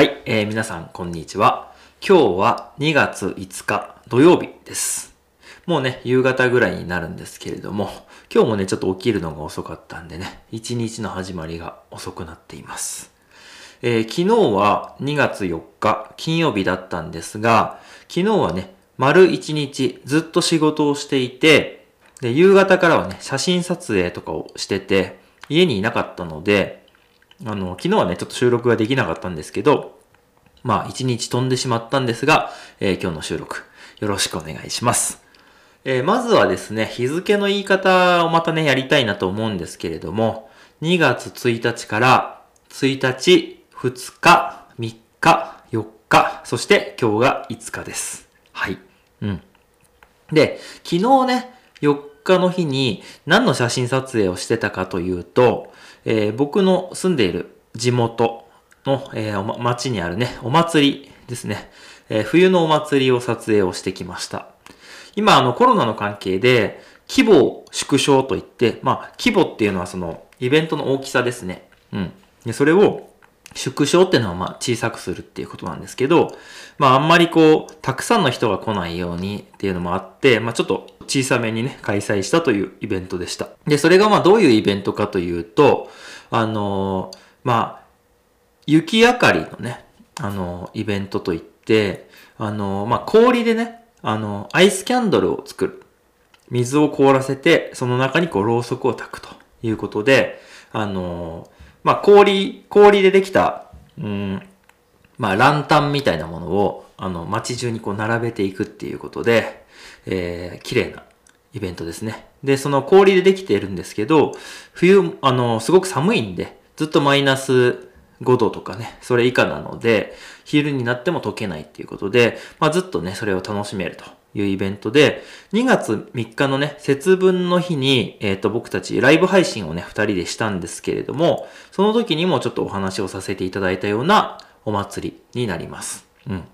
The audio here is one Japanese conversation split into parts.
はい、えー、皆さんこんにちは。今日は2月5日土曜日です。もうね、夕方ぐらいになるんですけれども、今日もね、ちょっと起きるのが遅かったんでね、一日の始まりが遅くなっています。えー、昨日は2月4日金曜日だったんですが、昨日はね、丸1日ずっと仕事をしていて、で、夕方からはね、写真撮影とかをしてて、家にいなかったので、あの、昨日はね、ちょっと収録ができなかったんですけど、まあ、一日飛んでしまったんですが、えー、今日の収録、よろしくお願いします。えー、まずはですね、日付の言い方をまたね、やりたいなと思うんですけれども、2月1日から1日、2日、3日、4日、そして今日が5日です。はい。うん。で、昨日ね、4日の日に何の写真撮影をしてたかというと、えー、僕の住んでいる地元の、えー、町にあるね、お祭りですね、えー、冬のお祭りを撮影をしてきました。今、あの、コロナの関係で、規模縮小といって、まあ、規模っていうのはその、イベントの大きさですね。うん。で、それを、縮小っていうのはまあ小さくするっていうことなんですけど、まああんまりこう、たくさんの人が来ないようにっていうのもあって、まあちょっと小さめにね、開催したというイベントでした。で、それがまあどういうイベントかというと、あのー、まあ、雪明かりのね、あのー、イベントといって、あのー、まあ氷でね、あのアイスキャンドルを作る。水を凍らせて、その中にこう、ろうそくを焚くということで、あのまあ、氷、氷でできた、うん、まあ、ランタンみたいなものを、あの、街中にこう並べていくっていうことで、えー、綺麗なイベントですね。で、その氷でできているんですけど、冬、あの、すごく寒いんで、ずっとマイナス5度とかね、それ以下なので、昼になっても溶けないっていうことで、まあ、ずっとね、それを楽しめるというイベントで、2月3日のね、節分の日に、えっ、ー、と、僕たちライブ配信をね、2人でしたんですけれども、その時にもちょっとお話をさせていただいたようなお祭りになります。うん。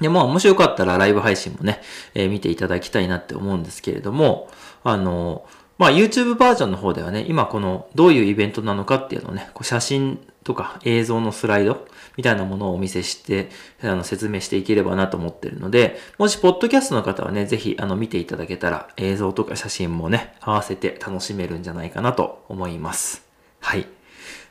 で、まあ、もしよかったらライブ配信もね、えー、見ていただきたいなって思うんですけれども、あの、まあ、YouTube バージョンの方ではね、今このどういうイベントなのかっていうのをね、こう写真とか映像のスライドみたいなものをお見せして、あの、説明していければなと思ってるので、もし、ポッドキャストの方はね、ぜひ、あの、見ていただけたら、映像とか写真もね、合わせて楽しめるんじゃないかなと思います。はい。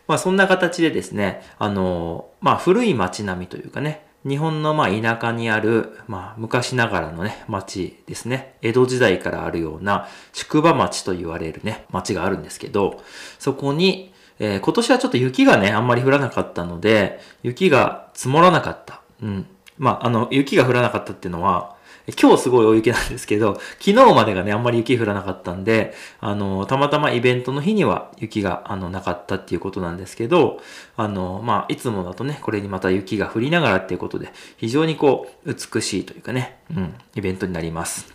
まあ、そんな形でですね、あの、まあ、古い街並みというかね、日本のまあ田舎にある、まあ昔ながらのね、町ですね。江戸時代からあるような宿場町と言われるね、町があるんですけど、そこにえー、今年はちょっと雪がね、あんまり降らなかったので、雪が積もらなかった。うん。まあ、あの、雪が降らなかったっていうのは、今日すごい大雪なんですけど、昨日までがね、あんまり雪降らなかったんで、あの、たまたまイベントの日には雪が、あの、なかったっていうことなんですけど、あの、まあ、いつもだとね、これにまた雪が降りながらっていうことで、非常にこう、美しいというかね、うん、イベントになります。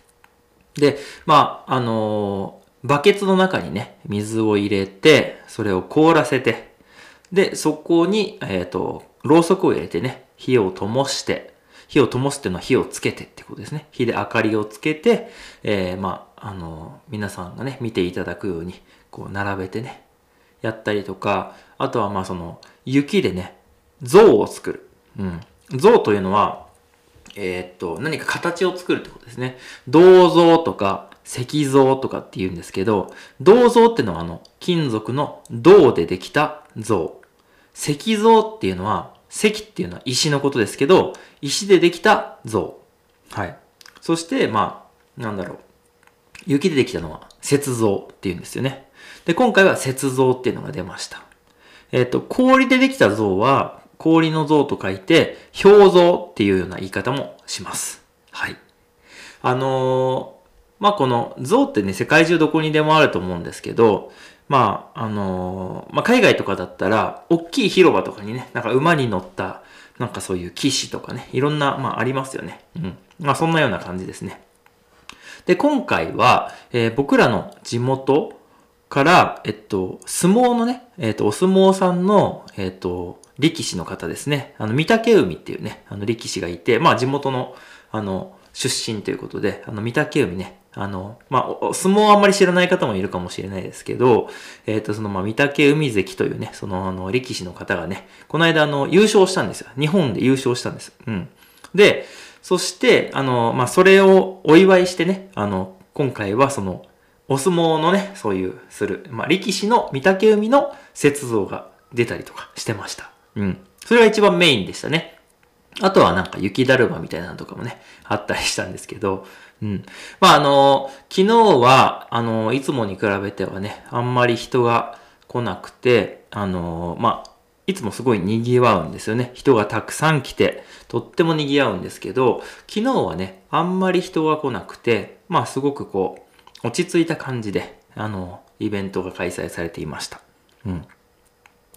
で、まあ、あのバケツの中にね、水を入れて、それを凍らせて、で、そこに、えっ、ー、と、ろうそくを入れてね、火を灯して、火を灯すっていうのは火をつけてってことですね。火で明かりをつけて、えー、まあ、あの、皆さんがね、見ていただくように、こう、並べてね、やったりとか、あとはまあ、その、雪でね、像を作る。うん。像というのは、えー、っと、何か形を作るってことですね。銅像とか、石像とかって言うんですけど、銅像ってのはあの、金属の銅でできた像。石像っていうのは、石っていうのは石のことですけど、石でできた像。はい。そして、まあ、なんだろう。雪でできたのは雪像っていうんですよね。で、今回は雪像っていうのが出ました。えっ、ー、と、氷でできた像は、氷の像と書いて、氷像っていうような言い方もします。はい。あのーまあこの象ってね、世界中どこにでもあると思うんですけど、まあ、あのー、まあ海外とかだったら、大きい広場とかにね、なんか馬に乗った、なんかそういう騎士とかね、いろんな、まあありますよね。うん。まあそんなような感じですね。で、今回は、えー、僕らの地元から、えっと、相撲のね、えっと、お相撲さんの、えっと、力士の方ですね。あの、御嶽海っていうね、あの力士がいて、まあ地元の、あの、出身ということで、あの、御嶽海ね、あの、まあ、お相撲あんまり知らない方もいるかもしれないですけど、えっ、と、その、まあ、御嶽海関というね、その、あの、力士の方がね、この間、あの、優勝したんですよ。日本で優勝したんです。うん。で、そして、あの、まあ、それをお祝いしてね、あの、今回はその、お相撲のね、そういう、する、まあ、力士の御嶽海の雪像が出たりとかしてました。うん。それが一番メインでしたね。あとはなんか雪だるまみたいなのとかもね、あったりしたんですけど、うん。まあ、あの、昨日は、あの、いつもに比べてはね、あんまり人が来なくて、あの、まあ、いつもすごい賑わうんですよね。人がたくさん来て、とっても賑わうんですけど、昨日はね、あんまり人が来なくて、まあ、すごくこう、落ち着いた感じで、あの、イベントが開催されていました。うん。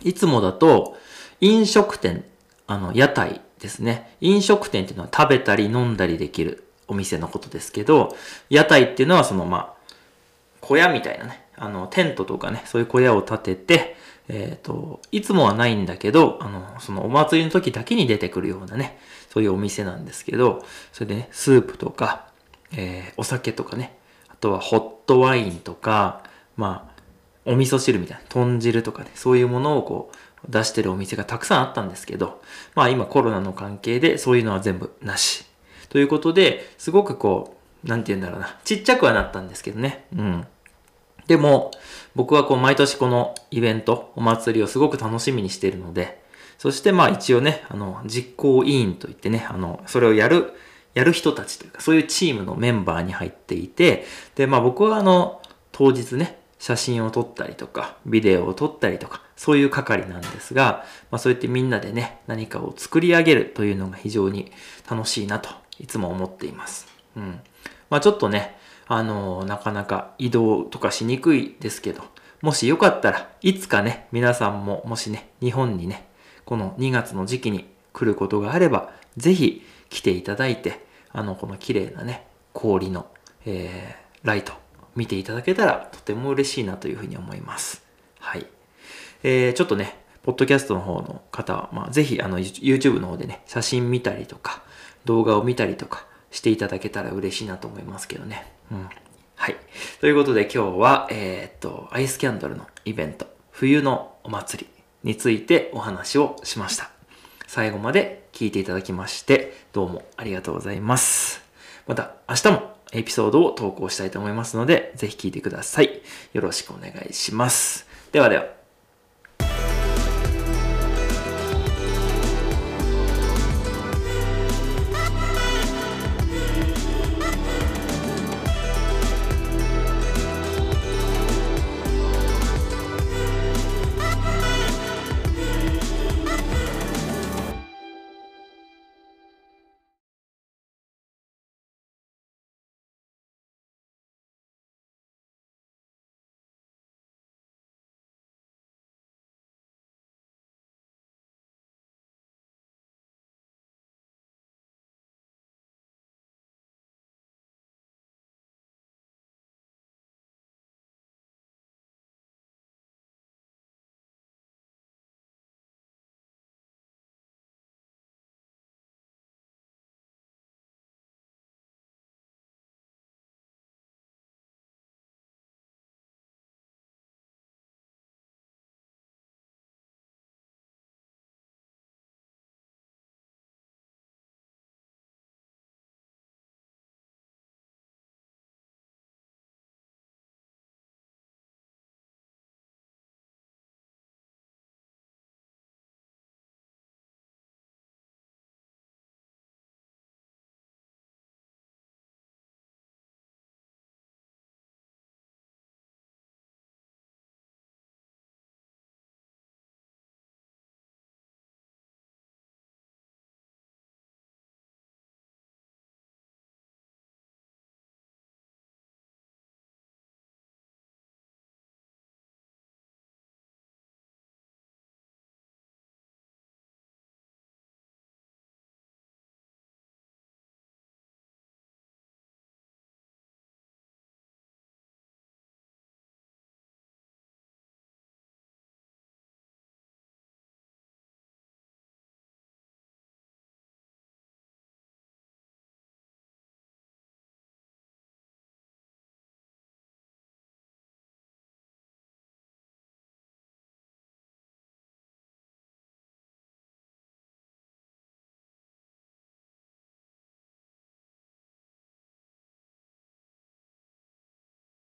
いつもだと、飲食店、あの、屋台ですね。飲食店っていうのは食べたり飲んだりできるお店のことですけど、屋台っていうのはそのまあ、小屋みたいなね、あの、テントとかね、そういう小屋を建てて、えっ、ー、と、いつもはないんだけど、あの、そのお祭りの時だけに出てくるようなね、そういうお店なんですけど、それでね、スープとか、えー、お酒とかね、あとはホットワインとか、まあ、お味噌汁みたいな、豚汁とかね、そういうものをこう、出してるお店がたくさんあったんですけど、まあ今コロナの関係でそういうのは全部なし。ということで、すごくこう、なんて言うんだろうな、ちっちゃくはなったんですけどね。うん。でも、僕はこう毎年このイベント、お祭りをすごく楽しみにしているので、そしてまあ一応ね、あの、実行委員といってね、あの、それをやる、やる人たちというか、そういうチームのメンバーに入っていて、で、まあ僕はあの、当日ね、写真を撮ったりとか、ビデオを撮ったりとか、そういう係なんですが、まあそうやってみんなでね、何かを作り上げるというのが非常に楽しいなと、いつも思っています。うん。まあちょっとね、あのー、なかなか移動とかしにくいですけど、もしよかったらいつかね、皆さんももしね、日本にね、この2月の時期に来ることがあれば、ぜひ来ていただいて、あの、この綺麗なね、氷の、えー、ライト、見ていただけたらとても嬉しいなというふうに思います。はい。えー、ちょっとね、ポッドキャストの方の方は、まあ、ぜひ、あの、YouTube の方でね、写真見たりとか、動画を見たりとかしていただけたら嬉しいなと思いますけどね。うん。はい。ということで今日は、えー、っと、アイスキャンドルのイベント、冬のお祭りについてお話をしました。最後まで聞いていただきまして、どうもありがとうございます。また明日もエピソードを投稿したいと思いますので、ぜひ聞いてください。よろしくお願いします。ではでは。